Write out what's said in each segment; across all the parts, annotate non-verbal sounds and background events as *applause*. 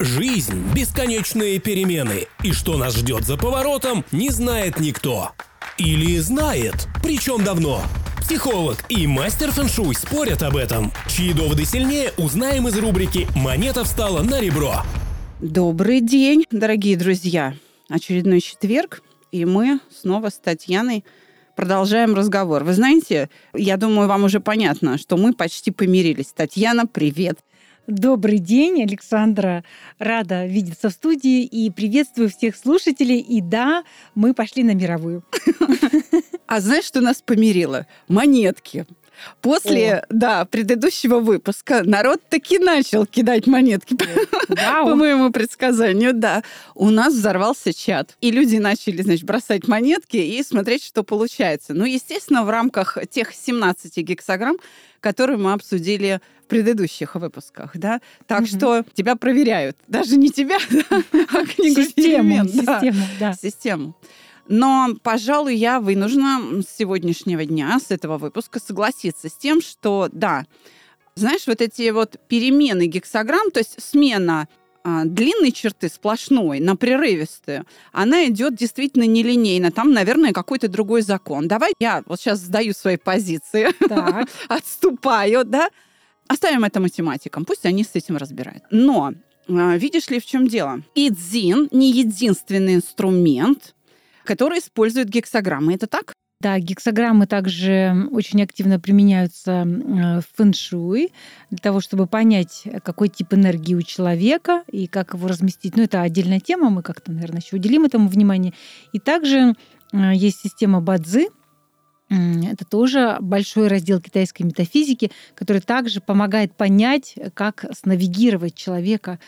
Жизнь – бесконечные перемены, и что нас ждет за поворотом, не знает никто. Или знает, причем давно. Психолог и мастер фэншуй спорят об этом. Чьи доводы сильнее, узнаем из рубрики «Монета встала на ребро». Добрый день, дорогие друзья. Очередной четверг, и мы снова с Татьяной продолжаем разговор. Вы знаете, я думаю, вам уже понятно, что мы почти помирились. Татьяна, привет. Добрый день, Александра. Рада видеться в студии и приветствую всех слушателей. И да, мы пошли на мировую. А знаешь, что нас помирило? Монетки. После, О. да, предыдущего выпуска народ таки начал кидать монетки. Вау. По моему предсказанию, да. У нас взорвался чат. И люди начали, значит, бросать монетки и смотреть, что получается. Ну, естественно, в рамках тех 17 гексограмм, которые мы обсудили предыдущих выпусках, да. Так угу. что тебя проверяют. Даже не тебя, *laughs* а книгу Систему, систему, да. Систему. Но, пожалуй, я вынуждена с сегодняшнего дня, с этого выпуска, согласиться с тем, что да, знаешь, вот эти вот перемены гексограмм, то есть смена а, длинной черты сплошной на прерывистую, она идет действительно нелинейно. Там, наверное, какой-то другой закон. Давай я вот сейчас сдаю свои позиции, *laughs* отступаю, да. Оставим это математикам, пусть они с этим разбирают. Но а, видишь ли, в чем дело? Идзин не единственный инструмент, который использует гексограммы. Это так? Да, гексограммы также очень активно применяются в фэншуй для того, чтобы понять, какой тип энергии у человека и как его разместить. Ну, это отдельная тема, мы как-то, наверное, еще уделим этому внимание. И также э, есть система Бадзи, это тоже большой раздел китайской метафизики, который также помогает понять, как снавигировать человека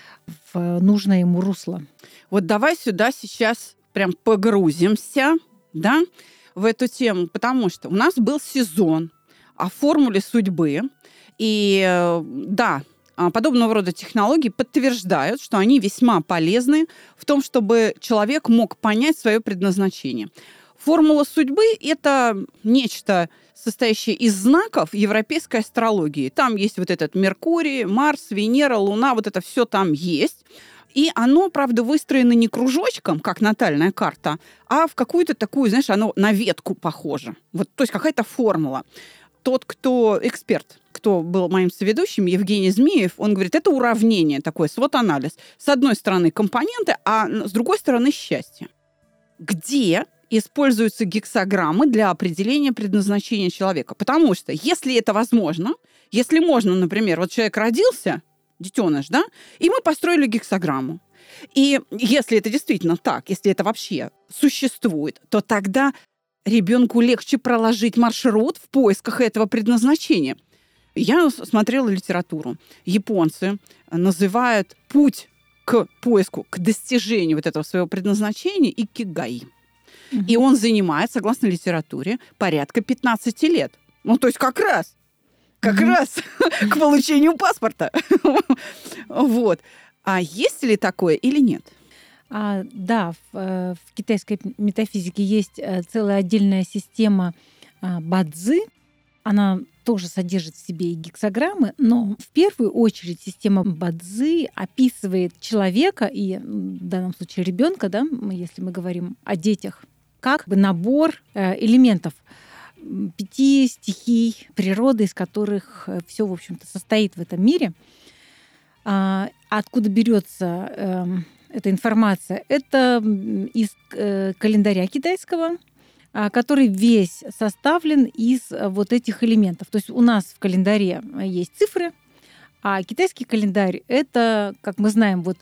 в нужное ему русло. Вот давай сюда сейчас прям погрузимся, да, в эту тему, потому что у нас был сезон о формуле судьбы, и э, да, а, подобного рода технологии подтверждают, что они весьма полезны в том, чтобы человек мог понять свое предназначение. Формула судьбы – это нечто, состоящее из знаков европейской астрологии. Там есть вот этот Меркурий, Марс, Венера, Луна, вот это все там есть. И оно, правда, выстроено не кружочком, как натальная карта, а в какую-то такую, знаешь, оно на ветку похоже. Вот, то есть какая-то формула. Тот, кто эксперт, кто был моим соведущим, Евгений Змеев, он говорит, это уравнение такое, свод-анализ. С одной стороны компоненты, а с другой стороны счастье. Где используются гексограммы для определения предназначения человека. Потому что если это возможно, если можно, например, вот человек родился, детеныш, да, и мы построили гексограмму. И если это действительно так, если это вообще существует, то тогда ребенку легче проложить маршрут в поисках этого предназначения. Я смотрела литературу. Японцы называют путь к поиску, к достижению вот этого своего предназначения и кигай. Угу. И он занимает, согласно литературе, порядка 15 лет. Ну, то есть как раз как mm-hmm. раз *laughs* к получению паспорта. *laughs* вот. А есть ли такое или нет? А, да, в, э, в китайской метафизике есть э, целая отдельная система а, бадзи. Она тоже содержит в себе и гексограммы, но в первую очередь система бадзи описывает человека и в данном случае ребенка, да, если мы говорим о детях, как бы набор э, элементов пяти стихий природы, из которых э, все, в общем-то, состоит в этом мире. А, откуда берется э, эта информация? Это из э, календаря китайского, а, который весь составлен из вот этих элементов. То есть у нас в календаре есть цифры, а китайский календарь это, как мы знаем, вот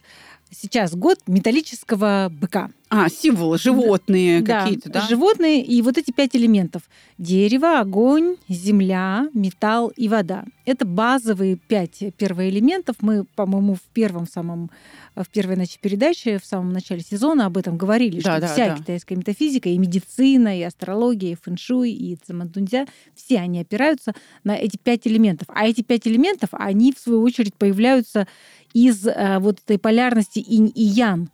сейчас год металлического быка. А, символы, животные да, какие-то, да? Животные и вот эти пять элементов. Дерево, огонь, земля, металл и вода. Это базовые пять первоэлементов. Мы, по-моему, в первом самом в первой значит, передаче, в самом начале сезона об этом говорили, да, что да, вся да. китайская метафизика, и медицина, и астрология, и фэншуй, и цимандунзя, все они опираются на эти пять элементов. А эти пять элементов, они, в свою очередь, появляются из э, вот этой полярности инь и ян.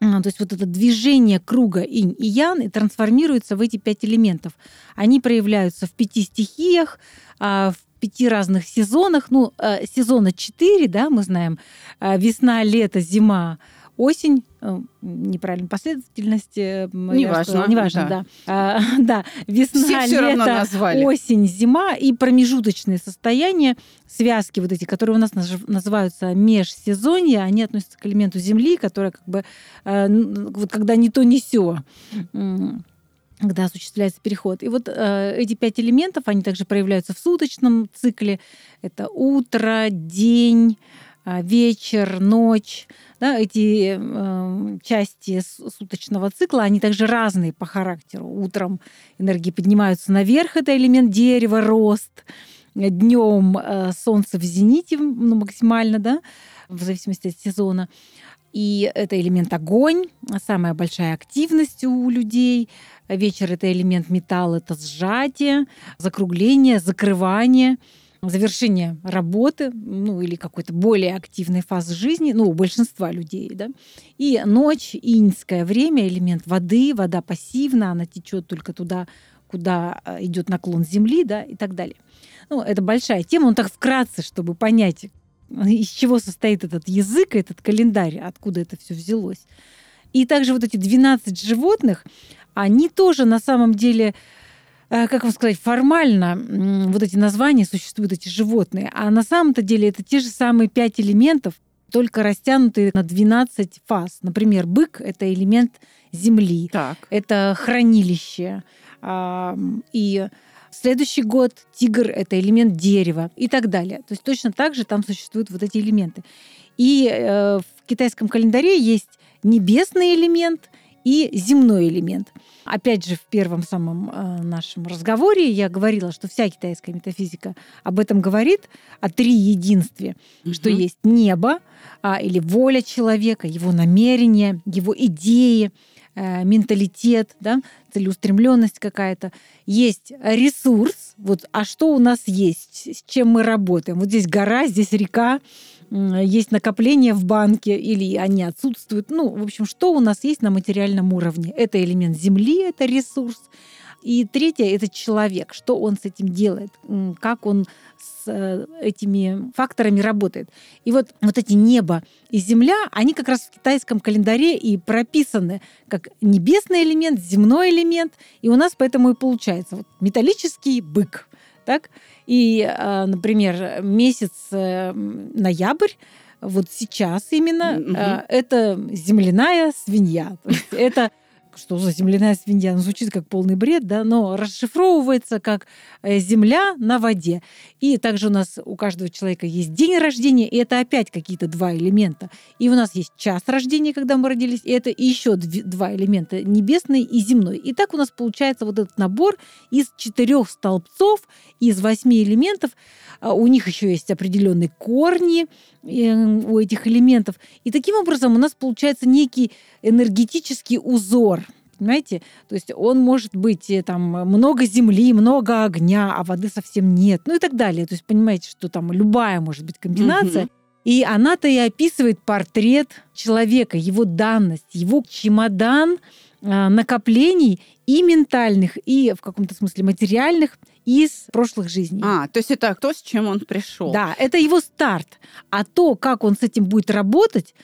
А, то есть вот это движение круга инь и ян и трансформируется в эти пять элементов. Они проявляются в пяти стихиях, а, в пяти разных сезонах. Ну, э, сезона четыре, да, мы знаем, э, весна, лето, зима, осень, э, неправильная последовательность. Неважно. Неважно, да. Да, а, *laughs* да. весна, все лето, осень, зима и промежуточные состояния, связки вот эти, которые у нас называются межсезонья, они относятся к элементу Земли, которая как бы вот когда не то, не сё когда осуществляется переход. И вот э, эти пять элементов, они также проявляются в суточном цикле. Это утро, день, э, вечер, ночь. Да, эти э, части суточного цикла, они также разные по характеру. Утром энергии поднимаются наверх, это элемент дерева, рост. Днем э, солнце в зените ну, максимально, да, в зависимости от сезона. И это элемент огонь, самая большая активность у людей. Вечер — это элемент металл, это сжатие, закругление, закрывание завершение работы, ну, или какой-то более активной фазы жизни, ну, у большинства людей, да. И ночь, иньское время, элемент воды, вода пассивна, она течет только туда, куда э, идет наклон Земли, да, и так далее. Ну, это большая тема, он так вкратце, чтобы понять, из чего состоит этот язык, этот календарь, откуда это все взялось. И также вот эти 12 животных, они тоже на самом деле как вам сказать, формально вот эти названия существуют, эти животные, а на самом-то деле это те же самые пять элементов, только растянутые на 12 фаз. Например, бык — это элемент земли, так. это хранилище. И следующий год тигр — это элемент дерева и так далее. То есть точно так же там существуют вот эти элементы. И э, в китайском календаре есть небесный элемент и земной элемент. Опять же, в первом самом э, нашем разговоре я говорила, что вся китайская метафизика об этом говорит, о три единстве, угу. что есть небо а, или воля человека, его намерения, его идеи, э, менталитет, да, целеустремленность какая-то. Есть ресурс, вот, а что у нас есть, с чем мы работаем? Вот здесь гора, здесь река, есть накопления в банке или они отсутствуют. Ну, в общем, что у нас есть на материальном уровне? Это элемент Земли, это ресурс. И третье – это человек, что он с этим делает, как он с э, этими факторами работает. И вот, вот эти небо и земля, они как раз в китайском календаре и прописаны как небесный элемент, земной элемент. И у нас поэтому и получается вот металлический бык. Так? И, а, например, месяц э, ноябрь, вот сейчас именно, угу. это земляная свинья. Это что за земляная свинья? Ну, звучит как полный бред, да, но расшифровывается как э, земля на воде. И также у нас у каждого человека есть день рождения, и это опять какие-то два элемента. И у нас есть час рождения, когда мы родились, и это еще два элемента, небесный и земной. И так у нас получается вот этот набор из четырех столбцов, из восьми элементов. А у них еще есть определенные корни э, у этих элементов. И таким образом у нас получается некий энергетический узор. Понимаете? То есть он может быть э, там много земли, много огня, а воды совсем нет. Ну и так далее. То есть понимаете, что там любая может быть комбинация. Угу. И она-то и описывает портрет человека, его данность, его чемодан а, накоплений и ментальных, и в каком-то смысле материальных из прошлых жизней. А, то есть это то, с чем он пришел. Да, это его старт. А то, как он с этим будет работать,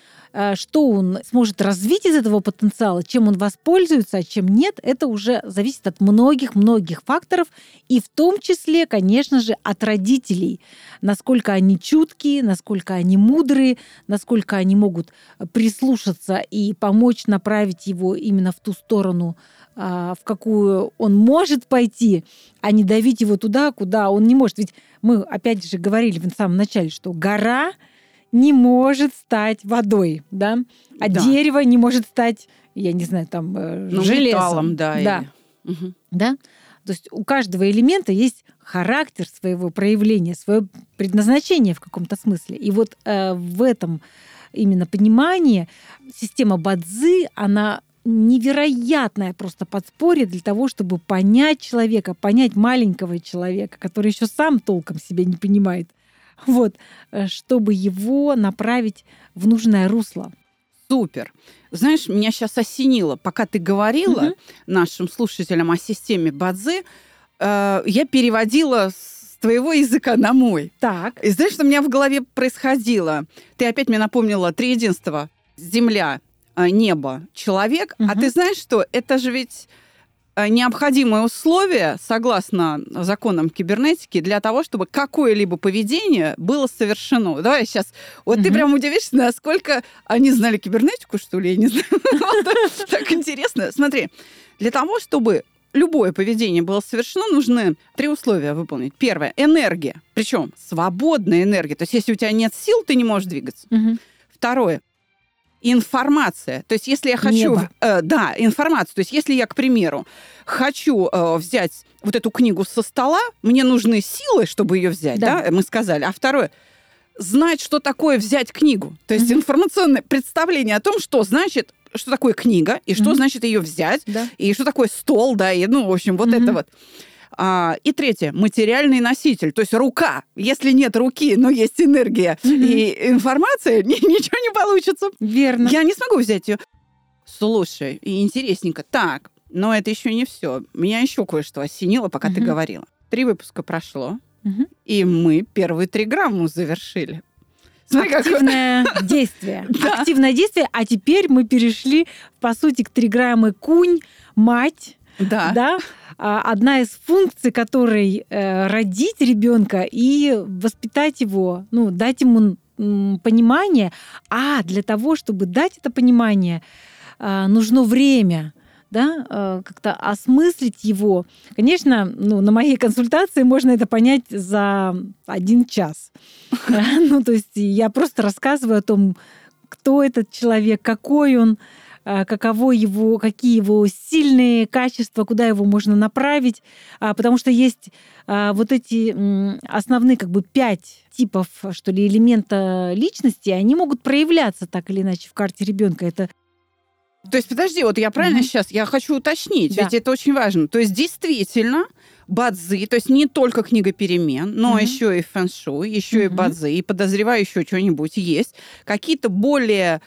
что он сможет развить из этого потенциала, чем он воспользуется, а чем нет, это уже зависит от многих-многих факторов, и в том числе, конечно же, от родителей. Насколько они чуткие, насколько они мудрые, насколько они могут прислушаться и помочь направить его именно в ту сторону, а, в какую он может пойти, а не давить его туда, куда он не может. Ведь мы, опять же, говорили в самом начале, что гора — не может стать водой, да, а да. дерево не может стать, я не знаю, там э, ну, железом, металлом, да, да, или... угу. да. То есть у каждого элемента есть характер своего проявления, свое предназначение в каком-то смысле. И вот э, в этом именно понимании система Бадзи, она невероятное просто подспорье для того, чтобы понять человека, понять маленького человека, который еще сам толком себя не понимает, *laughs* вот, э, чтобы его направить в нужное русло. Супер. Знаешь, меня сейчас осенило. Пока ты говорила Мгм. нашим слушателям о системе Бадзи, э, я переводила с твоего языка на мой. Так. И знаешь, что у меня в голове происходило? Ты опять мне напомнила три единства. Земля, э, небо, человек. А Мгм. ты знаешь что? Это же ведь э, необходимое условие, согласно законам кибернетики, для того, чтобы какое-либо поведение было совершено. Давай сейчас. Вот ты Мгм. прям удивишься, насколько они знали кибернетику, что ли, я не знаю. *laughs* Так интересно. Смотри, для того, чтобы любое поведение было совершено, нужны три условия выполнить. Первое – энергия. Причем свободная энергия. То есть если у тебя нет сил, ты не можешь двигаться. Второе информация. То есть, если я хочу, Небо. э, да, информацию. То есть, если я, к примеру, хочу э, взять вот эту книгу со стола, мне нужны силы, чтобы ее взять, да. Да. мы сказали. А второе знать, что такое взять книгу. То есть Мгм. информационное представление о том, что значит, что такое книга, и что Мгм. значит ее взять, Да. и что такое стол, да, и, ну, в общем, вот Мгм. это вот. А, и третье, материальный носитель, то есть рука. Если нет руки, но есть энергия Мгм. и информация, *laughs* ни- ничего не получится. Верно. Я не смогу взять ее. Слушай, и интересненько. Так, но это еще не все. Меня еще кое-что осенило, пока ты Мгм. говорила. Три выпуска прошло, Мгм. и мы первые три грамму завершили. Смотри. Активное *laughs* действие. Да. Активное действие. А теперь мы перешли, по сути, к триграммы кунь, мать, Да. да, одна из функций которой э, родить ребенка и воспитать его, ну, дать ему понимание. А для того, чтобы дать это понимание, а, нужно время да, э, как-то осмыслить его. Конечно, ну, на моей консультации можно это понять за один час. *laughs* *laughs* Ну, то есть я просто рассказываю о том, кто этот человек, какой он, а, каково его, какие его сильные качества, куда его можно направить, А, потому что есть а, вот эти основные как бы пять типов, что ли, элемента личности, они могут проявляться так или иначе в карте ребенка. Это То есть, подожди, вот я правильно Мгм. сейчас, я хочу уточнить, Да. ведь это очень важно. То есть, действительно, бадзи, то есть не только книга перемен, но Мгм. еще и фэншуй, еще и Мгм. бадзи, и подозреваю, еще что-нибудь есть. Какие-то более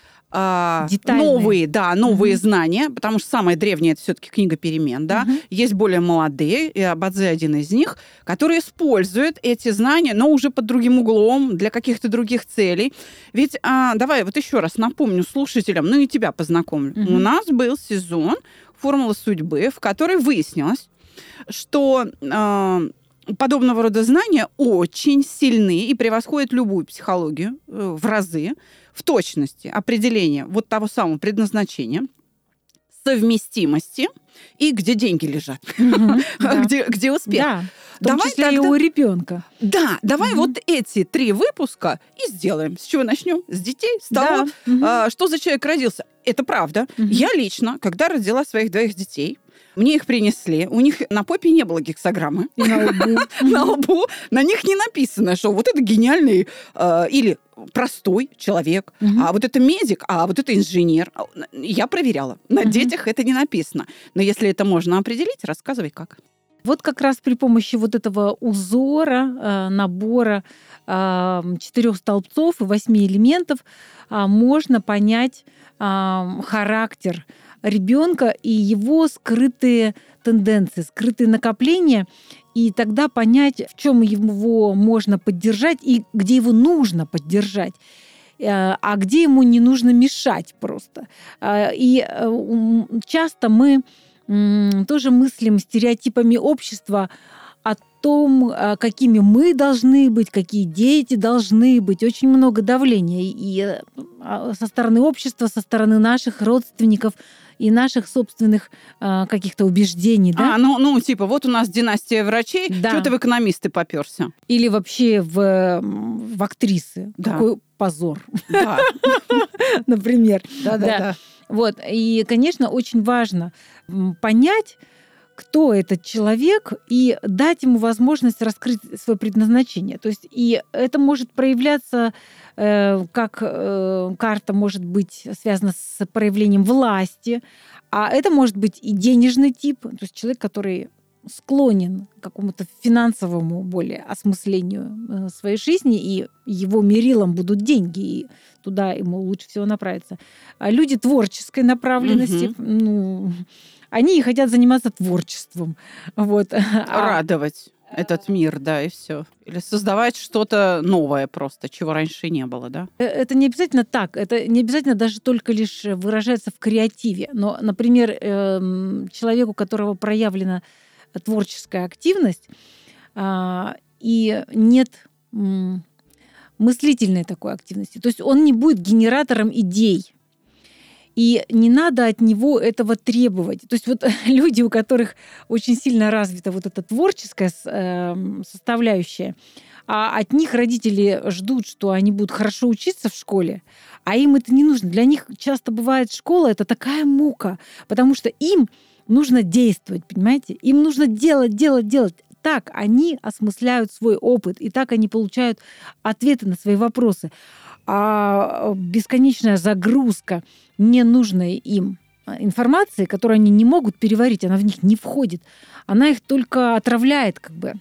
Детальные. новые, да, новые Мгм. знания, потому что самая древняя это все-таки книга перемен, да. Мгм. Есть более молодые, и Абадзе один из них, которые используют эти знания, но уже под другим углом, для каких-то других целей. Ведь, а, давай вот еще раз напомню слушателям, ну и тебя познакомлю. Мгм. У нас был сезон «Формула судьбы», в которой выяснилось, что а, подобного рода знания очень сильны и превосходят любую психологию э, в разы в точности определения вот того самого предназначения, совместимости и где деньги лежат. *laughs* Да. где, где успех. Да, в том Давай числе и тогда- у ребенка. Да, давай Мгм. вот эти три выпуска и сделаем. С чего начнем? С детей? С того, Да. Мгм. а, что за человек родился. Это правда. Мгм. Я лично, когда родила своих двоих детей, мне их принесли, у них на попе не было гексограммы, И *laughs* на лбу. *laughs* на лбу на них не написано, что вот это гениальный э, или простой человек, а вот это медик, а вот это инженер. Я проверяла. На детях это не написано. Но если это можно определить, рассказывай как. Вот как раз при помощи вот этого узора, э, набора э, четырех столбцов и восьми элементов а, можно понять а, характер ребенка и его скрытые тенденции, скрытые накопления, и тогда понять, в чем его можно поддержать и где его нужно поддержать э, а где ему не нужно мешать просто. А, И э, часто мы тоже мыслим стереотипами общества о том, какими мы должны быть, какие дети должны быть. Очень много давления и э, со стороны общества, со стороны наших родственников и наших собственных а, каких-то убеждений, да? А, ну, ну, типа, вот у нас династия врачей, Да. что ты в экономисты поперся? Или вообще в, в актрисы. Да. Какой позор, Да, *laughs* например. да, Да. да. Вот. И, конечно, очень важно понять, кто этот человек, и дать ему возможность раскрыть свое предназначение. То есть и это может проявляться, э, как э, карта может быть связана с проявлением власти, а это может быть и денежный тип, то есть человек, который склонен к какому-то финансовому более осмыслению э, своей жизни, и его мерилом будут деньги, и туда ему лучше всего направиться. А люди творческой направленности, угу. ну, они хотят заниматься творчеством. Вот. *laughs* А Радовать этот мир, да, и все. Или создавать что-то новое просто, чего раньше не было, да? Э, это не обязательно так. Это не обязательно даже только лишь выражается в креативе. Но, например, эм, человеку, у которого проявлена творческая активность, а, и нет мыслительной такой активности. То есть он не будет генератором идей. И не надо от него этого требовать. То есть вот *laughs* люди, у которых очень сильно развита вот эта творческая эм, составляющая, а от них родители ждут, что они будут хорошо учиться в школе, а им это не нужно. Для них часто бывает школа это такая мука, потому что им нужно действовать, понимаете? Им нужно делать, делать, делать. Так они осмысляют свой опыт, и так они получают ответы на свои вопросы а бесконечная загрузка ненужной им информации, которую они не могут переварить, она в них не входит, она их только отравляет как бы.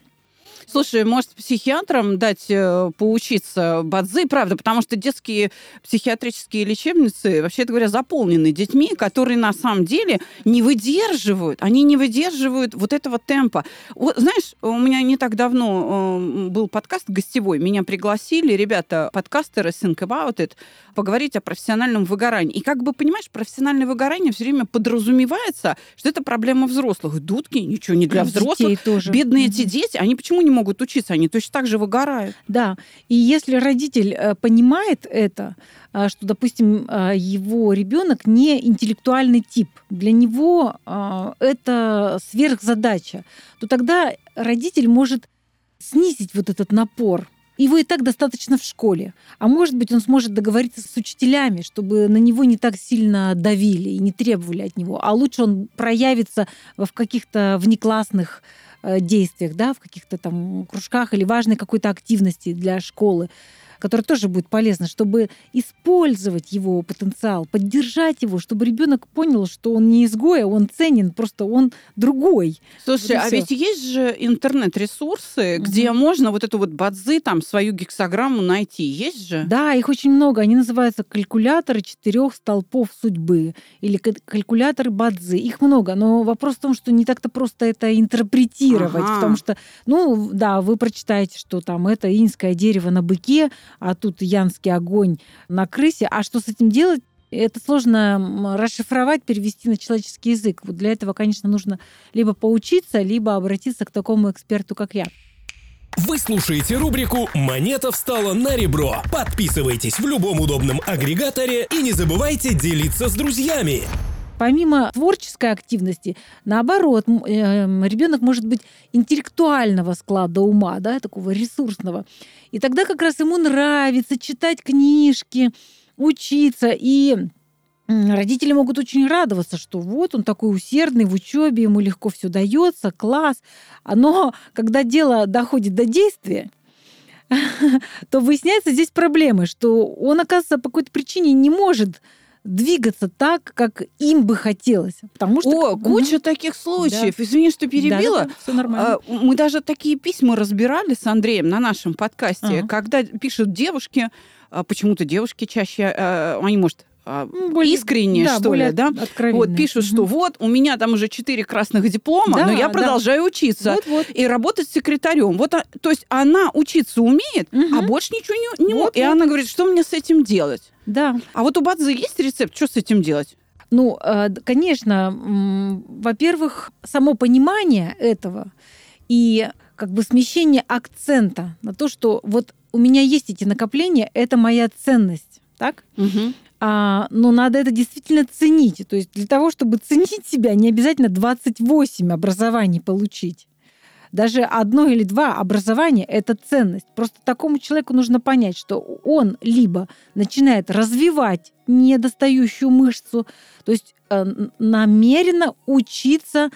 Слушай, может, психиатрам дать э, поучиться бадзи, правда, потому что детские психиатрические лечебницы, вообще говоря, заполнены детьми, которые на самом деле не выдерживают, они не выдерживают вот этого темпа. Вот, знаешь, у меня не так давно э, был подкаст гостевой, меня пригласили ребята, подкастеры Think About It, поговорить о профессиональном выгорании. И как бы, понимаешь, профессиональное выгорание все время подразумевается, что это проблема взрослых. Дудки, ничего не для взрослых. тоже. Бедные эти дети, они почему не могут учиться, они точно так же выгорают. Да, и если родитель э, понимает это, э, что, допустим, э, его ребенок не интеллектуальный тип, для него это сверхзадача, то тогда родитель может снизить вот этот напор, его и так достаточно в школе. А может быть, он сможет договориться с учителями, чтобы на него не так сильно давили и не требовали от него. А лучше он проявится в каких-то внеклассных действиях, да, в каких-то там кружках или важной какой-то активности для школы которая тоже будет полезна, чтобы использовать его потенциал, поддержать его, чтобы ребенок понял, что он не изгой, а он ценен, просто он другой. Слушай, вот а ведь есть же интернет-ресурсы, угу. где можно вот эту вот бадзы, там, свою гексограмму найти. Есть же? Да, их очень много. Они называются калькуляторы четырех столпов судьбы или калькуляторы бадзы. Их много, но вопрос в том, что не так-то просто это интерпретировать, ага. потому что, ну, да, вы прочитаете, что там это инское дерево на быке, а тут янский огонь на крысе. А что с этим делать? Это сложно расшифровать, перевести на человеческий язык. Вот для этого, конечно, нужно либо поучиться, либо обратиться к такому эксперту, как я. Вы слушаете рубрику «Монета встала на ребро». Подписывайтесь в любом удобном агрегаторе и не забывайте делиться с друзьями. Помимо творческой активности, наоборот, эм, ребенок может быть интеллектуального склада ума, да, такого ресурсного. И тогда как раз ему нравится читать книжки, учиться. И родители могут очень радоваться, что вот он такой усердный в учебе, ему легко все дается, класс. Но когда дело доходит до действия, *laughs* то выясняется здесь проблемы, что он, оказывается, по какой-то причине не может двигаться так, как им бы хотелось. Потому что... О, куча угу. таких случаев. Да. Извини, что перебила. Да, да, все нормально. А, мы даже такие письма разбирали с Андреем на нашем подкасте, ага. когда пишут девушки, а, почему-то девушки чаще, а, они, может, более, искренние, да, что ли, да? Вот пишут, что вот у меня там уже четыре красных диплома, да, но я продолжаю да. учиться вот, вот. и работать секретарем. Вот, то есть она учиться умеет, угу. а больше ничего не, не вот, И вот. она говорит, что мне с этим делать? Да. А вот у Бадзы есть рецепт, что с этим делать? Ну, э, конечно, во-первых, само понимание этого и как бы смещение акцента на то, что вот у меня есть эти накопления, это моя ценность, так? Угу. А, но надо это действительно ценить. То есть для того, чтобы ценить себя, не обязательно 28 образований получить. Даже одно или два образования – это ценность. Просто такому человеку нужно понять, что он либо начинает развивать недостающую мышцу, то есть э, намеренно учиться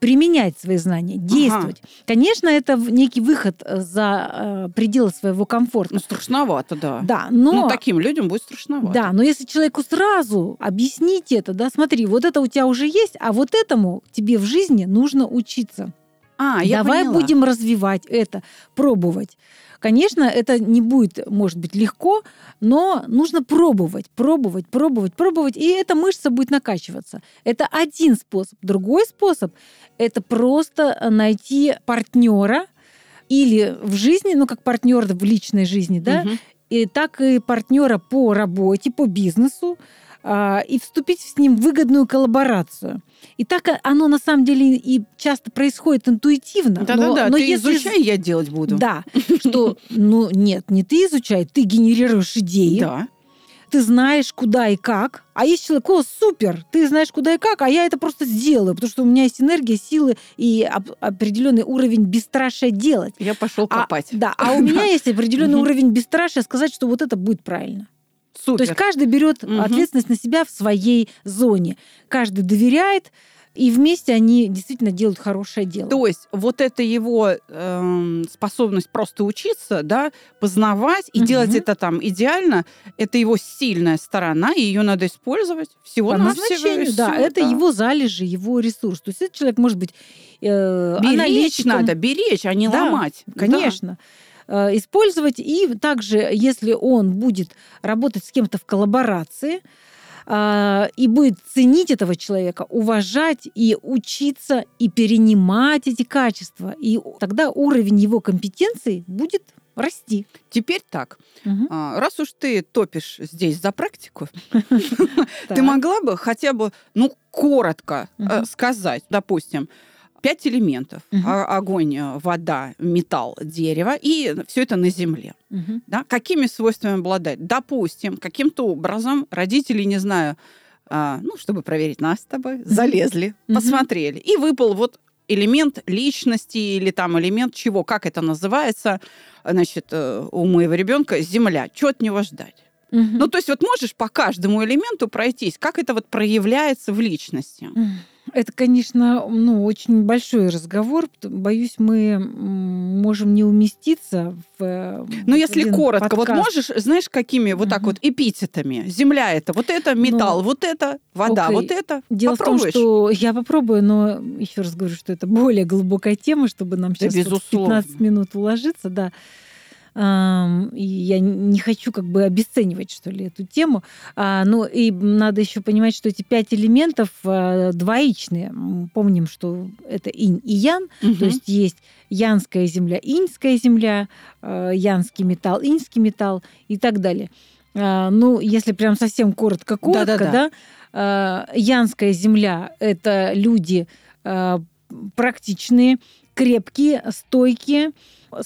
применять свои знания, действовать. Ага. Конечно, это некий выход э, за э, пределы своего комфорта. Ну, страшновато, да. Да, но... Ну, таким людям будет страшновато. Да, но если человеку сразу объяснить это, да, смотри, вот это у тебя уже есть, а вот этому тебе в жизни нужно учиться. А, я Давай поняла. будем развивать это, пробовать. Конечно, это не будет, может быть, легко, но нужно пробовать, пробовать, пробовать, пробовать, и эта мышца будет накачиваться. Это один способ. Другой способ – это просто найти партнера или в жизни, ну, как партнер в личной жизни, да, Мгм. и так и партнера по работе, по бизнесу, и вступить с ним в выгодную коллаборацию. И так оно на самом деле и часто происходит интуитивно. Да-да-да, но, но ты если изучай, я делать буду. да, что, ну, нет, не ты изучай, ты генерируешь идеи, Да. ты знаешь, куда и как. А есть человек, о, супер, ты знаешь, куда и как, а я это просто сделаю, потому что у меня есть энергия, силы и оп- определенный уровень бесстрашия делать. Я пошел А, копать. да, а у меня *laughs* есть определенный уровень бесстрашия сказать, что вот это будет правильно. Супер. То есть каждый берет Мгм. ответственность на себя в своей зоне. Каждый доверяет, и вместе они действительно делают хорошее дело. То есть вот это его эм, способность просто учиться, да, познавать и Мгм. делать это там идеально, это его сильная сторона, и ее надо использовать всего По на назначению, да, это его залежи, его ресурс. То есть этот человек может быть э, беречь аналитиком. надо, беречь, а не Да, ломать. Конечно. Э, Использовать. И также, если он будет работать с кем-то в коллаборации, а, и будет ценить этого человека, уважать и учиться и перенимать эти качества. И тогда уровень его компетенции будет расти. Теперь так, а, раз уж ты топишь здесь за практику, *laughs* ты могла бы хотя бы, ну, коротко э, сказать, допустим, пять элементов. А- Огонь, э, вода, металл, дерево. И все это на земле. Мгм. Да? Какими свойствами обладает? Допустим, каким-то образом родители, не знаю, а, ну, чтобы проверить нас с тобой, залезли, Мгм. посмотрели. И выпал вот элемент личности или там элемент чего, как это называется, значит, э, у моего ребенка земля. Что от него ждать? Мгм. Ну, то есть вот можешь по каждому элементу пройтись, как это вот проявляется в личности? Это, конечно, ну, очень большой разговор. Боюсь, мы можем не уместиться в э, Ну, вот если коротко, вот подкаст. можешь, знаешь, какими вот так Мгм. вот эпитетами? Земля это, вот это металл, вот это вода, окей. вот это. Дело Попробуешь? в том, что я попробую, но еще раз говорю, что это более глубокая тема, чтобы нам Да, сейчас вот в безусловно. 15 минут уложиться, да. И я не хочу как бы обесценивать, что ли, эту тему. А, Ну и надо еще понимать, что эти пять элементов а, двоичные. Помним, что это инь и ян, Мгм. то есть есть янская земля, иньская земля, э, янский металл, иньский металл и так далее. А, Ну, если прям совсем коротко-коротко, Да-да-да. да, а, янская земля – это люди а, практичные, крепкие, стойкие,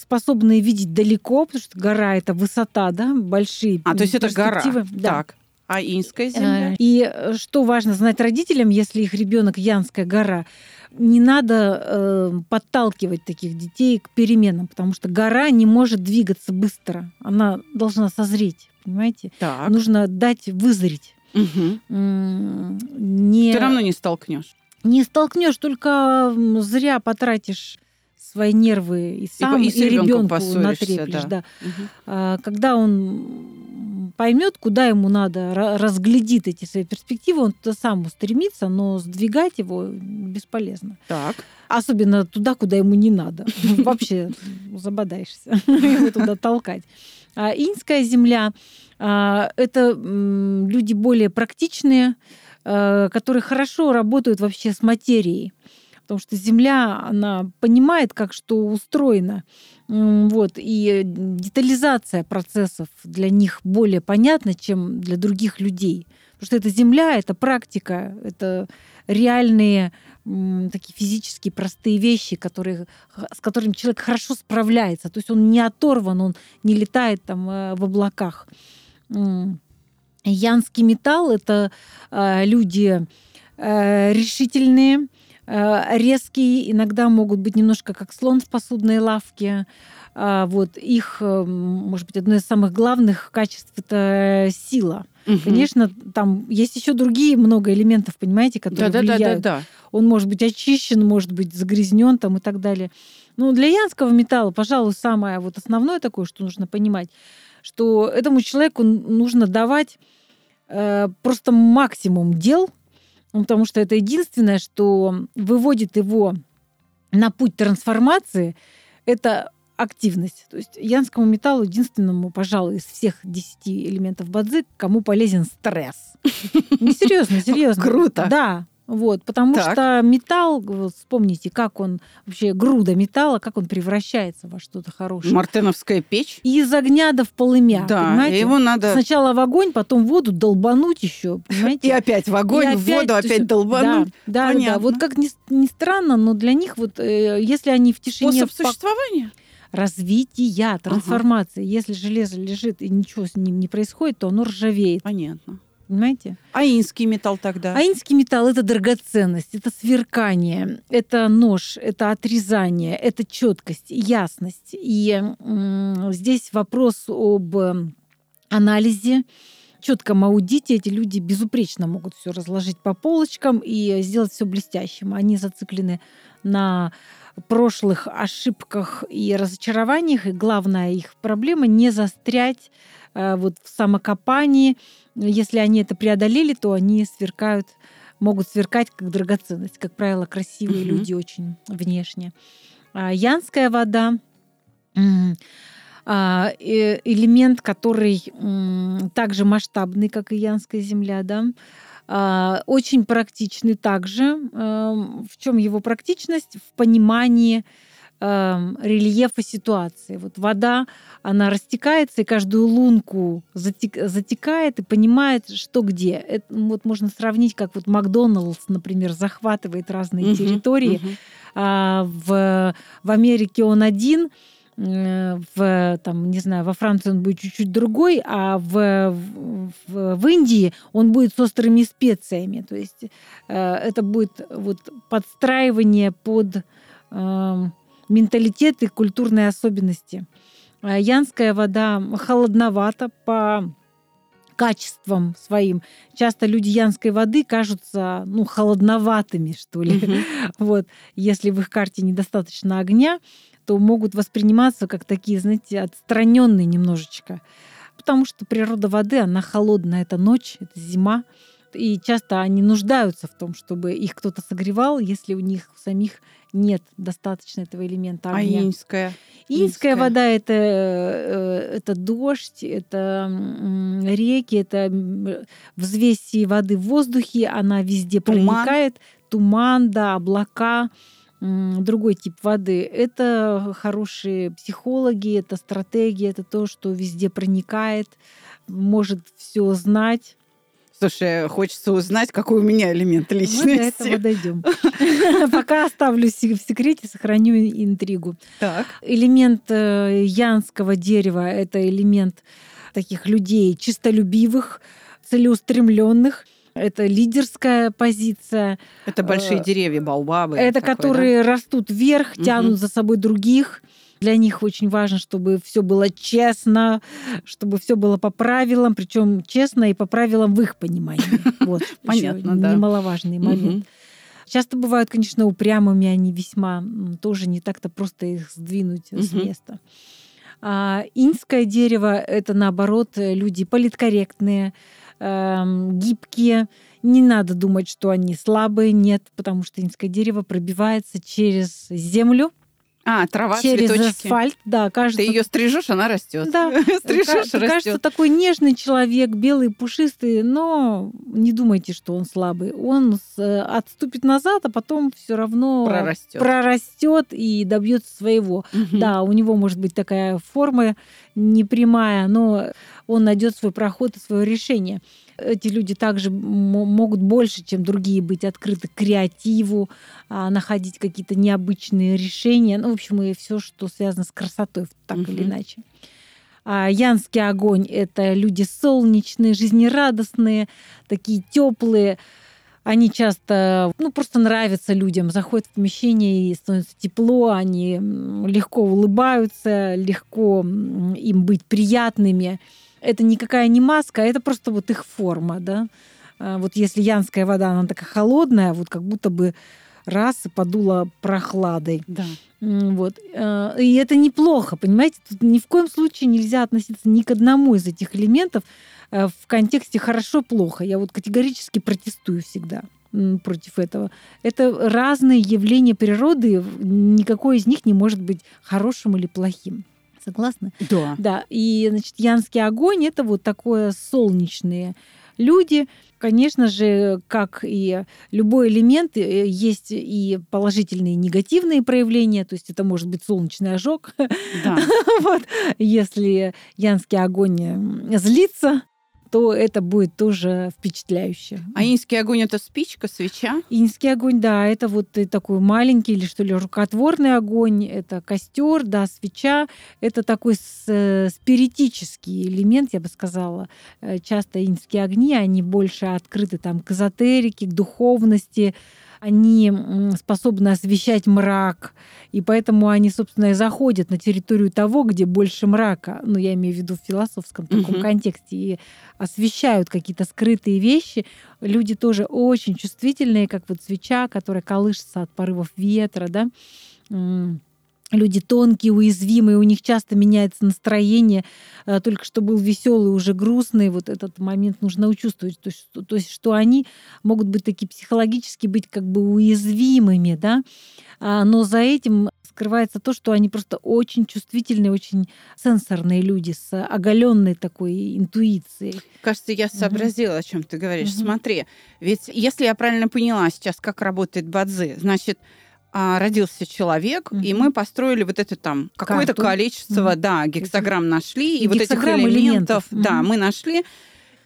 способные видеть далеко, потому что гора – это высота, да, большие А, то есть это гора. Да. Так. А инская земля? Э, И э, что важно знать родителям, если их ребенок Янская гора, не надо э, подталкивать таких детей к переменам, потому что гора не может двигаться быстро, она должна созреть, понимаете? Так. Нужно дать вызреть. М, Не, Все равно не столкнешь. не столкнешь, только зря потратишь свои нервы и сам, и и, ребенком ребенку натреплешь. да. Да. Мгм. А, когда он поймет, куда ему надо, ра- разглядит эти свои перспективы, он туда сам устремится, но сдвигать его бесполезно. Так. Особенно туда, куда ему не надо. Вообще забодаешься *laughs* его туда толкать. А иньская земля а, – это люди более практичные, а, которые хорошо работают вообще с материей. Потому что Земля, она понимает, как что устроено. Вот, и детализация процессов для них более понятна, чем для других людей. Потому что это Земля, это практика, это реальные такие физические простые вещи, которые, с которыми человек хорошо справляется. То есть он не оторван, он не летает там э, в облаках. Янский металл — это э, люди э, решительные, резкие, иногда могут быть немножко как слон в посудной лавке. А, Вот их, э, может быть, одно из самых главных качеств — это сила. Мгм. Конечно, там есть еще другие много элементов, понимаете, которые Да, да, да, да, влияют. да. Он может быть очищен, может быть загрязнен там и так далее. Ну, для янского металла, пожалуй, самое вот основное такое, что нужно понимать, что этому человеку нужно давать э, просто максимум дел, ну, потому что это единственное, что выводит его на путь трансформации, это активность. То есть янскому металлу единственному, пожалуй, из всех 10 элементов бадзи, кому полезен стресс. *laughs* Не серьезно, серьезно. Круто. Да, вот, потому Так. что металл, вот вспомните, как он вообще груда металла, как он превращается во что-то хорошее. Мартеновская печь. И из огня до в полымя, да, понимаете? его надо... Сначала в огонь, потом в воду долбануть еще, понимаете? И опять в огонь, И в воду, есть, опять долбануть. Да, да, да. Понятно. Вот как ни, ни странно, но для них вот, э, если они в тишине Способ в существования. развития, трансформации, если железо лежит и ничего с ним не происходит, то оно ржавеет, Понятно. Понимаете? А инский металл тогда? Аинский металл это драгоценность, это сверкание, это нож, это отрезание, это четкость, ясность. И здесь вопрос об анализе, четком аудите. Эти люди безупречно могут все разложить по полочкам и сделать все блестящим. Они зациклены на прошлых ошибках и разочарованиях. И главная их проблема не застрять вот в самокопании. Если они это преодолели, то они сверкают, могут сверкать как драгоценность. Как правило, красивые Мгм. люди очень внешне. А Янская вода а, э, элемент, который также масштабный, как и Янская земля, да, а, очень практичный также. Эм, В чем его практичность? В понимании эм, рельефа ситуации. Вот вода, она растекается, и каждую лунку затек- затекает и понимает, что где. Это, вот можно сравнить, как вот Макдоналдс, например, захватывает разные Мгм, территории. мгм. А в, в Америке он один, э, в, там, не знаю, во Франции он будет чуть-чуть другой, а в, в, в Индии он будет с острыми специями. То есть э, это будет вот подстраивание под э, менталитет и культурные особенности. А Янская вода холодновата по качествам своим. Часто люди янской воды кажутся ну, холодноватыми, что ли. Мгм. *laughs* Вот. Если в их карте недостаточно огня, то могут восприниматься как такие, знаете, отстраненные немножечко. Потому что природа воды, она холодная. Это ночь, это зима. И часто они нуждаются в том, чтобы их кто-то согревал, если у них самих нет достаточно этого элемента А огня. инская? Инская Инская. вода это, э, это дождь, это реки, это м, взвесь воды в воздухе, она везде Туман. проникает. Туман, да, облака, другой тип воды. Это хорошие психологи, это стратегии, это то, что везде проникает, может все знать. Слушай, хочется узнать, какой у меня элемент Мы до личности. этого дойдем. *laughs* Пока оставлю в секрете, сохраню интригу. Так. Элемент э, янского дерева – это элемент таких людей чистолюбивых, целеустремленных. Это лидерская позиция. Это большие Э, деревья, балбабы. это такое, да? которые растут вверх, тянут за собой других. Для них очень важно, чтобы все было честно, чтобы все было по правилам, причем честно и по правилам в их понимании. *laughs* Вот Понятно, да. немаловажный момент. Мгм. Часто бывают, конечно, упрямыми, они весьма тоже не так-то просто их сдвинуть с Мгм. места. А инское дерево это наоборот люди политкорректные, эм, гибкие. Не надо думать, что они слабые, нет, потому что инское дерево пробивается через землю, А, трава, через цветочки. асфальт. Да, кажется, Ты ее стрижешь, она растет. Да. *laughs* Стрижешь, Ка- кажется, растет. такой нежный человек, белый, пушистый, но не думайте, что он слабый. Он э, отступит назад, а потом все равно Прорастет. прорастет и добьется своего. Мгм. Да, у него может быть такая форма непрямая, но он найдет свой проход и свое решение. Эти люди также могут больше, чем другие, быть открыты к креативу, а, находить какие-то необычные решения. Ну, в общем, и все, что связано с красотой, так или Мгм. иначе. А Янский огонь — это люди солнечные, жизнерадостные, такие теплые. Они часто, ну, просто нравятся людям, заходят в помещение и становится тепло, они легко улыбаются, легко им быть приятными. Это никакая не маска, это просто вот их форма, да. А Вот если янская вода, она такая холодная, вот как будто бы раз и подула прохладой. Да. Вот. Э, И это неплохо, понимаете? Тут ни в коем случае нельзя относиться ни к одному из этих элементов в контексте хорошо-плохо. Я вот категорически протестую всегда. против этого. Это разные явления природы, никакой из них не может быть хорошим или плохим. Согласна? Да. Да. И, значит, янский огонь это вот такое солнечные люди. Конечно же, как и любой элемент, э, есть и положительные, и негативные проявления. То есть это может быть солнечный ожог. Да. *laughs* вот. Если янский огонь злится, то это будет тоже впечатляюще. А инский огонь это спичка, свеча? Инский огонь, да, это вот такой маленький или что ли рукотворный огонь, это костер, да, свеча, это такой э, спиритический элемент, я бы сказала. Э, часто инские огни, они больше открыты там к эзотерике, к духовности, они способны освещать мрак, и поэтому они, собственно, и заходят на территорию того, где больше мрака, ну, я имею в виду в философском таком угу. контексте, и освещают какие-то скрытые вещи. Люди тоже очень чувствительные, как вот свеча, которая колышется от порывов ветра, да, люди тонкие, уязвимые, у них часто меняется настроение. Э, только что был веселый, уже грустный. Вот этот момент нужно учувствовать. То есть, то есть что они могут быть такие психологически быть как бы уязвимыми, да, а, но за этим скрывается то, что они просто очень чувствительные, очень сенсорные люди с оголенной такой интуицией. Кажется, я сообразила, угу. о чем ты говоришь. Угу. Смотри, ведь если я правильно поняла сейчас, как работает Бадзи, значит, а, родился человек, mm-hmm. и мы построили вот это там какое-то количество, mm-hmm. да, гексограмм нашли, и, и вот этих элементов, элементов. Mm-hmm. да, мы нашли.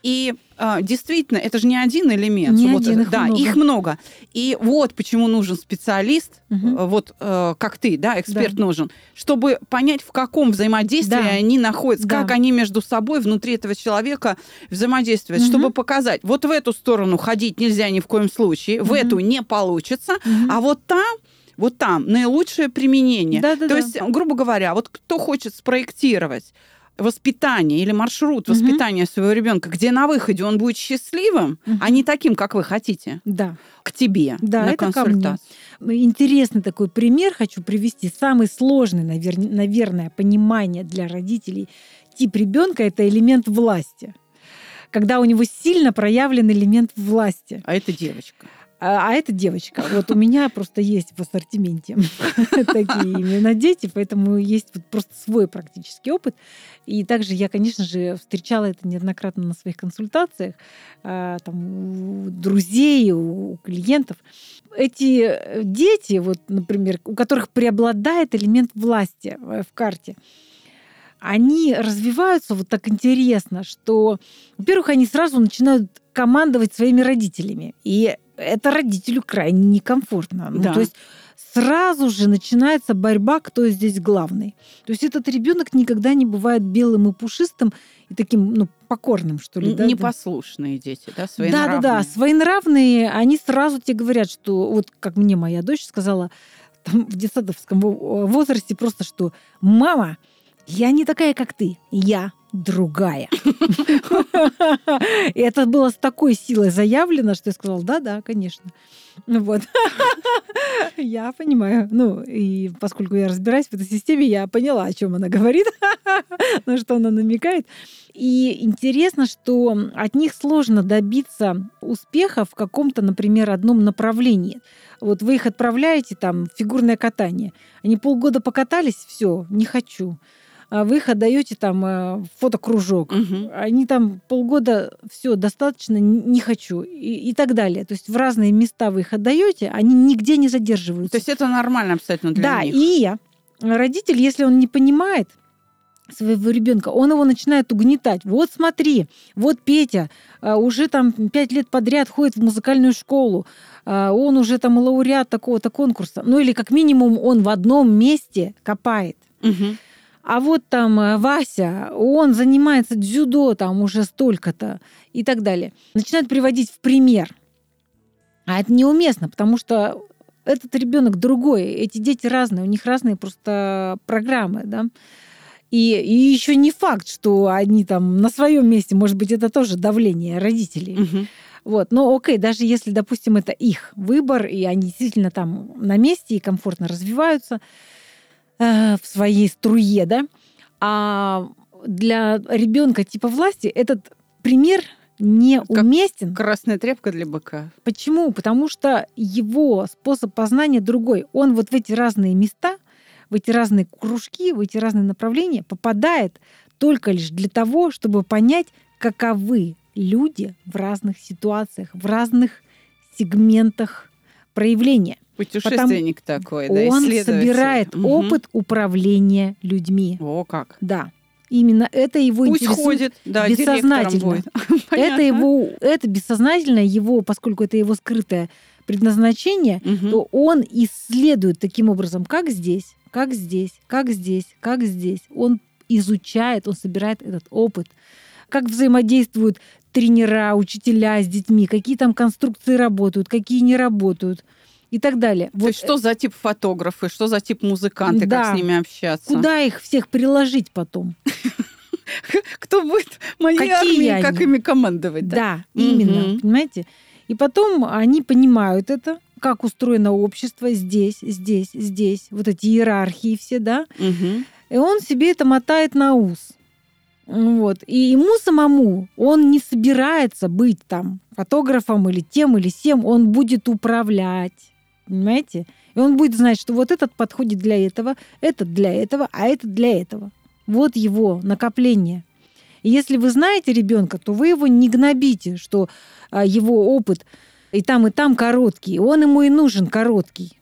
И а, действительно, это же не один элемент. Не вот, один, их да, много. их много. И вот почему нужен специалист, угу. вот э, как ты, да, эксперт да. нужен, чтобы понять, в каком взаимодействии да. они находятся, да. как они между собой внутри этого человека взаимодействуют, угу. чтобы показать, вот в эту сторону ходить нельзя ни в коем случае, угу. в эту не получится, угу. а вот там вот там наилучшее применение. Да, да, То да. есть, грубо говоря, вот кто хочет спроектировать воспитание или маршрут угу. воспитания своего ребенка, где на выходе он будет счастливым, угу. а не таким, как вы хотите. Да. К тебе да, на это консультацию. Ко мне. Интересный такой пример хочу привести. Самый сложный, наверное, понимание для родителей тип ребенка это элемент власти. Когда у него сильно проявлен элемент власти. А это девочка. А, а это девочка. Вот у меня просто есть в ассортименте *laughs* такие именно дети, поэтому есть вот просто свой практический опыт. И также я, конечно же, встречала это неоднократно на своих консультациях, а, там, у друзей, у клиентов. Эти э, дети, вот, например, у которых преобладает элемент власти э, в карте, они развиваются вот так интересно, что, во-первых, они сразу начинают командовать своими родителями. И это родителю крайне некомфортно. Ну, да. то есть сразу же начинается борьба, кто здесь главный. То есть этот ребенок никогда не бывает белым и пушистым и таким, ну, покорным, что ли. Да, Непослушные да. дети, да, своенравные. Да, да, да, своенравные, они сразу тебе говорят, что, вот как мне моя дочь сказала, там, в детсадовском возрасте просто, что «мама, я не такая, как ты, я другая. И это было с такой силой заявлено, что я сказала, да-да, конечно. Ну вот. Я понимаю. Ну, и поскольку я разбираюсь в этой системе, я поняла, о чем она говорит, *laughs* на что она намекает. И интересно, что от них сложно добиться успеха в каком-то, например, одном направлении. Вот вы их отправляете там в фигурное катание. Они полгода покатались, все, не хочу. А вы их отдаете там э, фотокружок. Угу. Они там полгода все достаточно, не хочу и, и так далее. То есть в разные места вы их отдаете, они нигде не задерживаются. То есть это нормально абсолютно для да, них. Да, и родитель, если он не понимает, своего ребенка, он его начинает угнетать. Вот смотри, вот Петя а, уже там пять лет подряд ходит в музыкальную школу, а, он уже там лауреат такого-то конкурса. Ну или как минимум он в одном месте копает. Угу а вот там э, Вася, он занимается дзюдо там уже столько-то и так далее. Начинают приводить в пример. А это неуместно, потому что этот ребенок другой, эти дети разные, у них разные просто программы, да. И, и еще не факт, что они там на своем месте, может быть, это тоже давление родителей. Угу. Вот. Но окей, даже если, допустим, это их выбор, и они действительно там на месте и комфортно развиваются, Э, в своей струе, да. А для ребенка типа власти этот пример неуместен. Красная тряпка для быка. Почему? Потому что его способ познания другой. Он вот в эти разные места, в эти разные кружки, в эти разные направления попадает только лишь для того, чтобы понять, каковы люди в разных ситуациях, в разных сегментах проявления. Путешественник Потому такой, да, Он собирает угу. опыт управления людьми. О, как. Да. Именно это его Пусть интересует ходит, да, бессознательно. *laughs* Это его, это бессознательно его, поскольку это его скрытое предназначение, угу. то он исследует таким образом, как здесь, как здесь, как здесь, как здесь. Он изучает, он собирает этот опыт, как взаимодействуют тренера, учителя с детьми, какие там конструкции работают, какие не работают и так далее. Вот. что за тип фотографы, что за тип музыканты, да. как с ними общаться? Куда их всех приложить потом? *laughs* Кто будет моей Какие армией, как ими командовать? Да, именно, понимаете? И потом они понимают это, как устроено общество здесь, здесь, здесь, вот эти иерархии все, да? И он себе это мотает на ус. Вот. И ему самому он не собирается быть там фотографом или тем или сем, он будет управлять. Понимаете? И он будет знать, что вот этот подходит для этого, этот для этого, а этот для этого. Вот его накопление. И если вы знаете ребенка, то вы его не гнобите, что а, его опыт и там, и там короткий. Он ему и нужен короткий.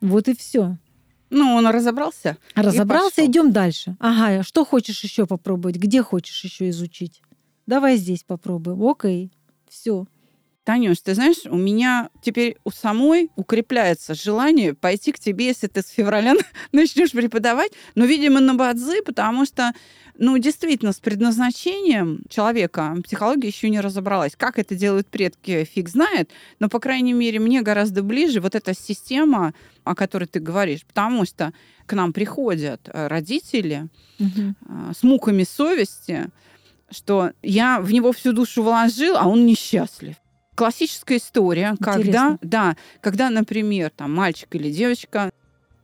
Вот и все. Ну, он разобрался. Разобрался, идем дальше. Ага, что хочешь еще попробовать? Где хочешь еще изучить? Давай здесь попробуем. Окей, все. Танюш, ты знаешь, у меня теперь у самой укрепляется желание пойти к тебе, если ты с февраля *laughs* начнешь преподавать, но, видимо, на бадзи, потому что, ну, действительно, с предназначением человека психология еще не разобралась. Как это делают предки, фиг знает, но, по крайней мере, мне гораздо ближе вот эта система, о которой ты говоришь, потому что к нам приходят э, родители угу. с муками совести, что я в него всю душу вложил, а он несчастлив классическая история, Интересно. когда, да, когда, например, там мальчик или девочка,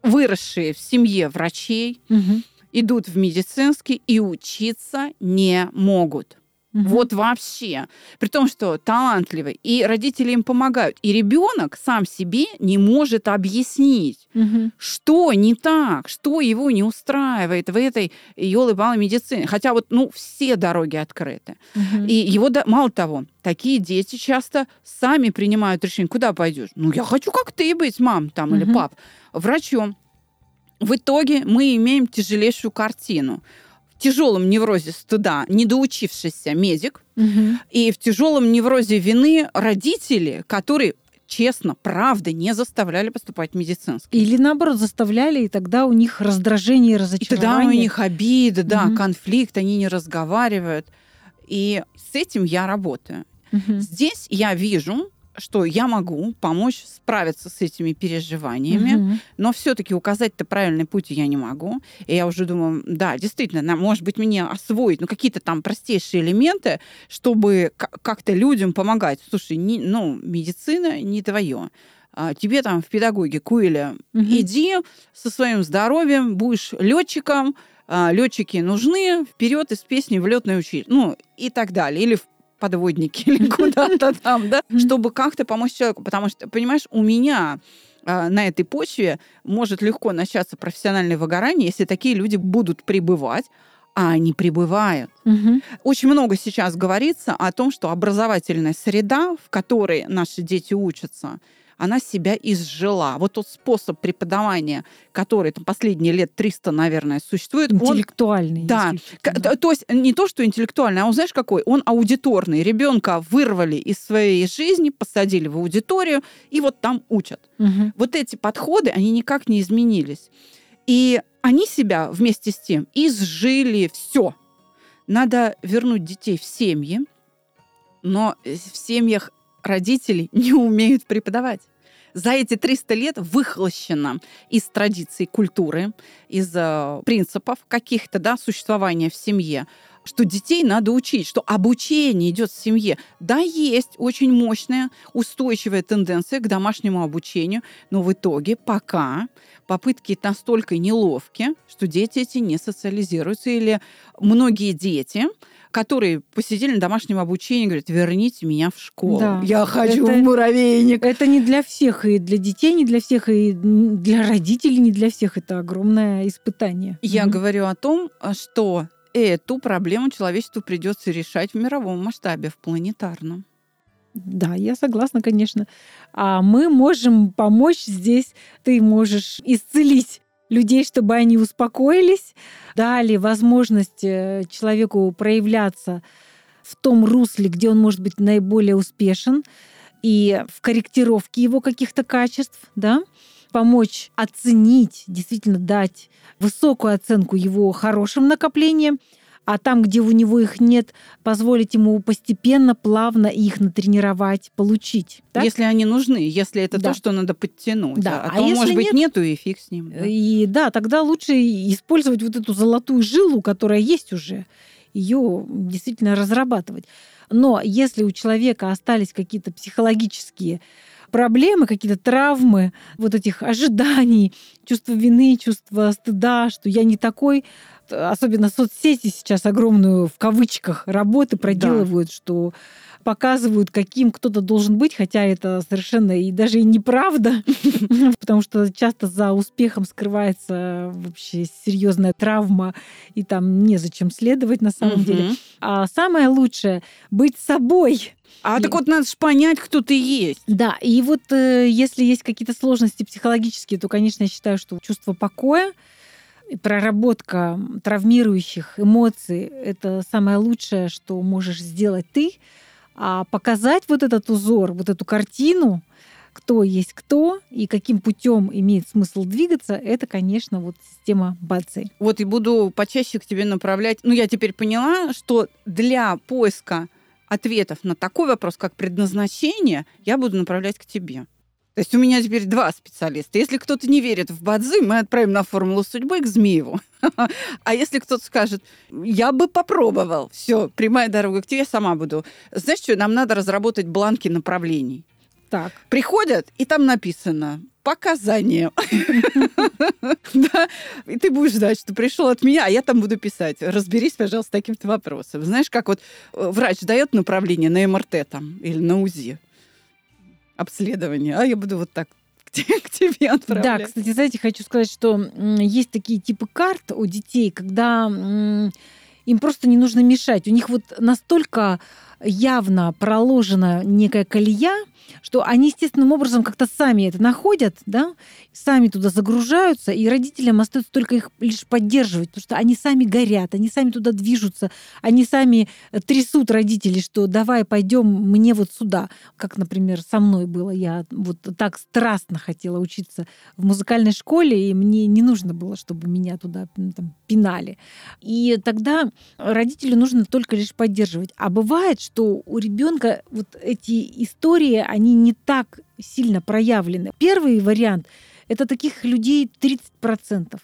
выросшие в семье врачей, угу. идут в медицинский и учиться не могут. Угу. Вот вообще. При том, что талантливый, и родители им помогают. И ребенок сам себе не может объяснить, угу. что не так, что его не устраивает в этой елы медицине. Хотя вот, ну, все дороги открыты. Угу. И его, мало того, такие дети часто сами принимают решение, куда пойдешь. Ну, я хочу как ты быть, мам там или пап, врачом. В итоге мы имеем тяжелейшую картину тяжелом неврозе стыда недоучившийся медик угу. и в тяжелом неврозе вины родители, которые честно, правда, не заставляли поступать в медицинский. Или наоборот заставляли, и тогда у них раздражение и разочарование. И тогда у них обида, да, угу. конфликт, они не разговаривают. И с этим я работаю. Угу. Здесь я вижу что я могу помочь справиться с этими переживаниями, угу. но все-таки указать-то правильный путь я не могу. И я уже думаю, да, действительно, может быть, мне освоить ну, какие-то там простейшие элементы, чтобы как-то людям помогать. Слушай, не, ну, медицина не твое а, тебе там в педагогику или угу. иди со своим здоровьем, будешь летчиком, а, летчики нужны, вперед из песни в летное училище, ну и так далее. Или в подводники *laughs* или куда-то *laughs* там, да, чтобы как-то помочь человеку. Потому что, понимаешь, у меня а, на этой почве может легко начаться профессиональное выгорание, если такие люди будут пребывать, а они пребывают. Угу. Очень много сейчас говорится о том, что образовательная среда, в которой наши дети учатся, она себя изжила. Вот тот способ преподавания, который там, последние лет 300, наверное, существует. Интеллектуальный. Он, да. То есть не то, что интеллектуальный, а он, знаешь, какой? Он аудиторный. Ребенка вырвали из своей жизни, посадили в аудиторию, и вот там учат. Угу. Вот эти подходы, они никак не изменились. И они себя вместе с тем изжили все. Надо вернуть детей в семьи, но в семьях родители *laughs* не умеют преподавать за эти 300 лет выхлощено из традиций культуры, из э, принципов каких-то да, существования в семье, что детей надо учить, что обучение идет в семье. Да, есть очень мощная, устойчивая тенденция к домашнему обучению, но в итоге пока попытки настолько неловки, что дети эти не социализируются, или многие дети которые посидели на домашнем обучении, говорят, верните меня в школу. Да. Я хочу Это- в муравейник. Это не для всех, и для детей не для всех, и для родителей не для всех. Это огромное испытание. Я Мгм. говорю о том, что эту проблему человечеству придется решать в мировом масштабе, в планетарном. Да, я согласна, конечно. А мы можем помочь здесь. Ты можешь исцелить людей, чтобы они успокоились, дали возможность э, человеку проявляться в том русле, где он может быть наиболее успешен, и в корректировке его каких-то качеств, да, помочь оценить, действительно дать высокую оценку его хорошим накоплениям, а там, где у него их нет, позволить ему постепенно, плавно их натренировать, получить. так? Если они нужны, если это Да. то, что надо подтянуть. Да, А, а то, если может быть, нет- нету и фиг с ним. да. И да, тогда лучше использовать вот эту золотую жилу, которая есть уже, ее действительно разрабатывать. Но если у человека остались какие-то психологические проблемы, какие-то травмы, вот этих ожиданий, чувство вины, чувство стыда, что я не такой, особенно соцсети сейчас огромную в кавычках работы проделывают, что показывают, каким кто-то должен быть, хотя это совершенно и даже и неправда, *laughs* потому что часто за успехом скрывается вообще серьезная травма, и там незачем следовать на самом деле. А самое лучшее быть собой. А И- так вот надо же понять, кто ты есть. Да, и вот э, если есть какие-то сложности психологические, то, конечно, я считаю, что чувство покоя проработка травмирующих эмоций — это самое лучшее, что можешь сделать ты. А показать вот этот узор, вот эту картину, кто есть кто и каким путем имеет смысл двигаться, это, конечно, вот система БАЦИ. Вот и буду почаще к тебе направлять. Ну, я теперь поняла, что для поиска ответов на такой вопрос, как предназначение, я буду направлять к тебе. То есть у меня теперь два специалиста. Если кто-то не верит в бадзи, мы отправим на формулу судьбы к Змееву. *laughs* А если кто-то скажет, я бы попробовал, все, прямая дорога к тебе, я сама буду. Знаешь что, нам надо разработать бланки направлений. Так. Приходят, и там написано показания. *laughs* Да, и ты будешь знать, что пришел от меня, а я там буду писать. Разберись, пожалуйста, с таким-то вопросом. Знаешь, как вот э, врач дает направление на МРТ там или на УЗИ обследование, а я буду вот так *laughs* к те- к тебе Да, отправлять. кстати, знаете, хочу сказать, что есть такие типы карт у детей, когда им просто не нужно мешать. У них вот настолько явно проложена некая колея, что они естественным образом как-то сами это находят, да, сами туда загружаются, и родителям остается только их лишь поддерживать, потому что они сами горят, они сами туда движутся, они сами э, трясут родителей, что давай пойдем мне вот сюда. Как, например, со мной было. Я вот так страстно хотела учиться в музыкальной школе, и мне не нужно было, чтобы меня туда там, пинали. И тогда родителю нужно только лишь поддерживать. А бывает, что у ребенка вот эти истории, они не так сильно проявлены. Первый вариант — это таких людей 30%.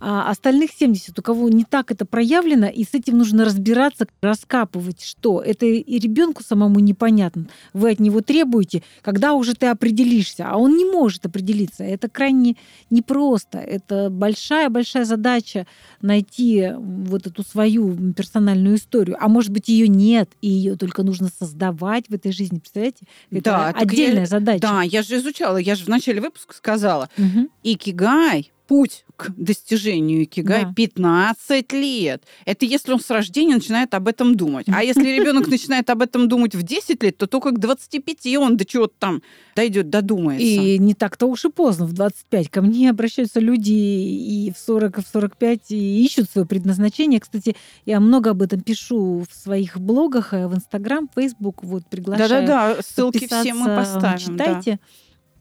А остальных 70, у кого не так это проявлено, и с этим нужно разбираться, раскапывать, что это и ребенку самому непонятно. Вы от него требуете, когда уже ты определишься, а он не может определиться. Это крайне непросто. Это большая-большая задача найти вот эту свою персональную историю. А может быть, ее нет, и ее только нужно создавать в этой жизни. Представляете? Это Да, так я- отдельная задача. Да, я же изучала, я же в начале выпуска сказала, Мгм. Икигай, путь к достижению Икигай Да. 15 лет. Это если он с рождения начинает об этом думать. А если ребенок *laughs* начинает об этом думать в 10 лет, то только к 25 он до чего-то там дойдет, додумается. И не так-то уж и поздно, в 25. Ко мне обращаются люди и в 40, и в 45, и ищут свое предназначение. Кстати, я много об этом пишу в своих блогах, э, в Инстаграм, Фейсбук. Вот приглашаю Да-да-да, ссылки все мы поставим. да.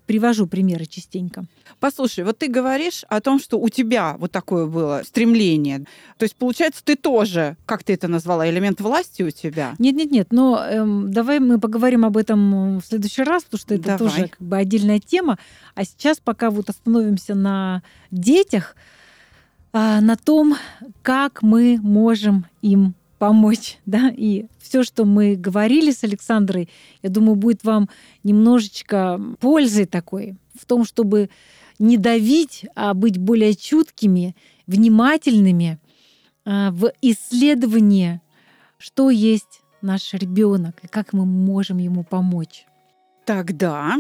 Привожу примеры частенько. Послушай, вот ты говоришь о том, что у тебя вот такое было стремление. То есть, получается, ты тоже, как ты это назвала, элемент власти у тебя? Нет-нет-нет, но эм, давай мы поговорим об этом в следующий раз, потому что это Давай. тоже как бы отдельная тема. А сейчас пока вот остановимся на детях, а, на том, как мы можем им помочь, *laughs* да, и все, что мы говорили с Александрой, я думаю, будет вам немножечко пользы такой в том, чтобы не давить, а быть более чуткими, внимательными а, в исследовании что есть наш ребенок и как мы можем ему помочь. Тогда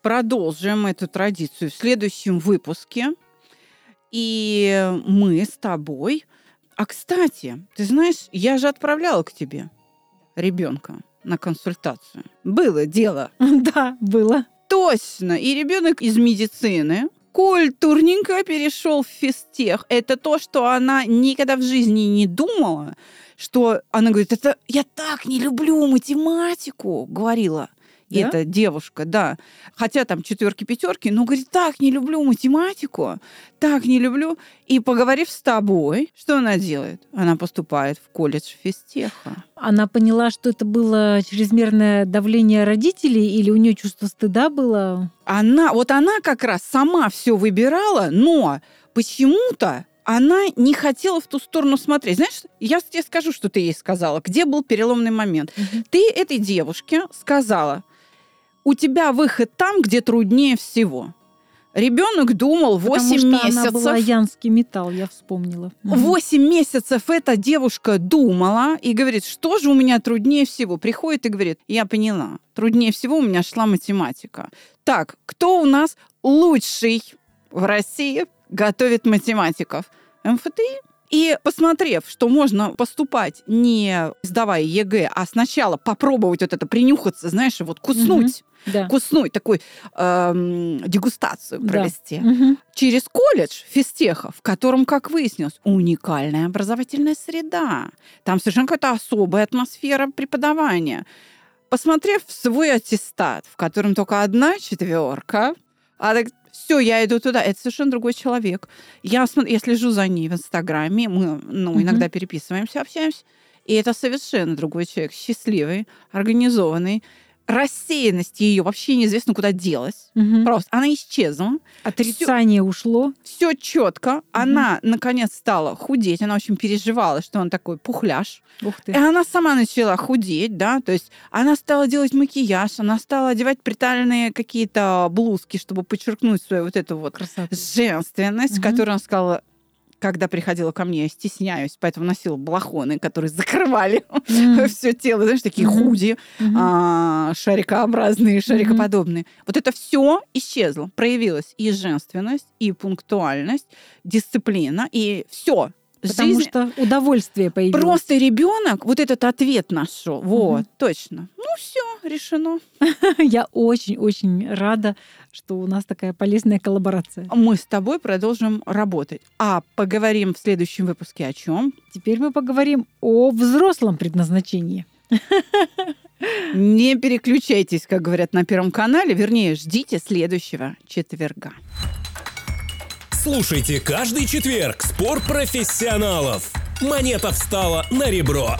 продолжим эту традицию в следующем выпуске. И мы с тобой... А, кстати, ты знаешь, я же отправляла к тебе ребенка на консультацию. Было дело. *laughs* Да, было. Точно. И ребенок из медицины культурненько перешел в физтех. Это то, что она никогда в жизни не думала, что она говорит, это я так не люблю математику, говорила да? эта девушка, да. Хотя там четверки, пятерки, но говорит, так не люблю математику, так не люблю. И поговорив с тобой, что она делает? Она поступает в колледж физтеха. Она поняла, что это было чрезмерное давление родителей, или у нее чувство стыда было? Она, вот она как раз сама все выбирала, но почему-то она не хотела в ту сторону смотреть. Знаешь, я тебе скажу, что ты ей сказала, где был переломный момент. Угу. Ты этой девушке сказала, у тебя выход там, где труднее всего. Ребенок думал 8 Потому что месяцев. Она была янский металл, я вспомнила. 8 месяцев эта девушка думала и говорит, что же у меня труднее всего. Приходит и говорит, я поняла, труднее всего у меня шла математика. Так, кто у нас лучший в России готовит математиков? МФТИ? И посмотрев, что можно поступать не сдавая ЕГЭ, а сначала попробовать вот это, принюхаться, знаешь, вот куснуть, угу, да. куснуть, такой эм, дегустацию провести. Да. Угу. Через колледж физтеха, в котором, как выяснилось, уникальная образовательная среда. Там совершенно какая-то особая атмосфера преподавания. Посмотрев свой аттестат, в котором только одна четверка, а все, я иду туда. Это совершенно другой человек. Я, я слежу за ней в Инстаграме, мы ну, иногда переписываемся, общаемся. И это совершенно другой человек, счастливый, организованный, рассеянность ее вообще неизвестно куда делась. Угу. Просто она исчезла. Отрицание всё, ушло. Все четко. Угу. Она наконец стала худеть. Она очень переживала, что он такой пухляш. Ух ты. И она сама начала худеть, да, то есть она стала делать макияж, она стала одевать приталенные какие-то блузки, чтобы подчеркнуть свою вот эту вот Красота. женственность, угу. которую она сказала, когда приходила ко мне, я стесняюсь, поэтому носила балахоны, которые закрывали mm. *laughs* все тело, знаешь, такие mm-hmm. худи, mm-hmm. А, шарикообразные, шарикоподобные. Mm-hmm. Вот это все исчезло, проявилась и женственность, и пунктуальность, дисциплина, и все. Потому жизнь... что удовольствие появилось. Просто ребенок вот этот ответ нашел. Вот, угу. точно. Ну все, решено. *laughs* Я очень-очень рада, что у нас такая полезная коллаборация. Мы с тобой продолжим работать. А поговорим в следующем выпуске о чем? Теперь мы поговорим о взрослом предназначении. Не переключайтесь, как говорят на Первом канале. Вернее, ждите следующего четверга. Слушайте каждый четверг спор профессионалов. Монета встала на ребро.